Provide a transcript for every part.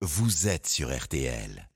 vous êtes sur RTL.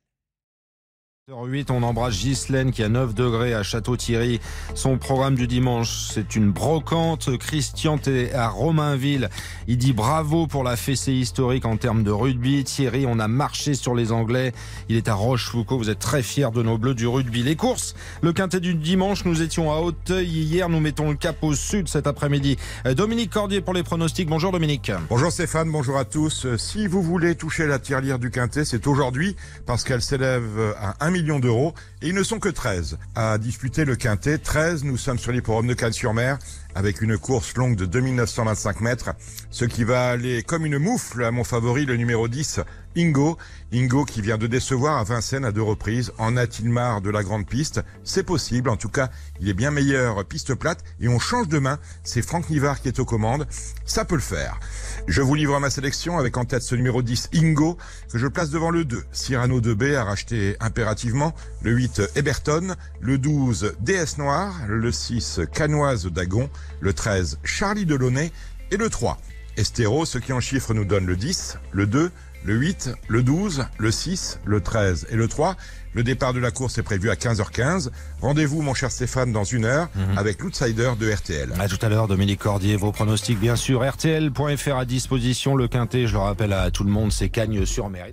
8 on embrasse Ghislaine qui a 9 degrés à Château-Thierry. Son programme du dimanche, c'est une brocante. Christian est à Romainville. Il dit bravo pour la fessée historique en termes de rugby. Thierry, on a marché sur les Anglais. Il est à Rochefoucauld. Vous êtes très fiers de nos bleus du rugby. Les courses, le quintet du dimanche, nous étions à Hauteuil hier. Nous mettons le cap au sud cet après-midi. Dominique Cordier pour les pronostics. Bonjour Dominique. Bonjour Stéphane, bonjour à tous. Si vous voulez toucher la tirelire du quintet, c'est aujourd'hui parce qu'elle s'élève à 1 millions d'euros et ils ne sont que 13 à disputer le quintet. 13, nous sommes sur l'hipporome de Cannes-sur-Mer avec une course longue de 2925 mètres, ce qui va aller comme une moufle à mon favori, le numéro 10, Ingo. Ingo qui vient de décevoir à Vincennes à deux reprises. En a-t-il marre de la grande piste? C'est possible. En tout cas, il est bien meilleur piste plate et on change de main. C'est Franck Nivard qui est aux commandes. Ça peut le faire. Je vous livre ma sélection avec en tête ce numéro 10, Ingo, que je place devant le 2. Cyrano 2B à racheter impérativement. Le 8, Eberton. Le 12, DS Noir. Le 6, Canoise d'Agon. Le 13, Charlie Delaunay. Et le 3, Estéro, ce qui en chiffres nous donne le 10, le 2, le 8, le 12, le 6, le 13 et le 3. Le départ de la course est prévu à 15h15. Rendez-vous, mon cher Stéphane, dans une heure Mhm. avec l'outsider de RTL. À tout à l'heure, Dominique Cordier. Vos pronostics, bien sûr. RTL.fr à disposition. Le quintet, je le rappelle à tout le monde, c'est Cagne sur mer.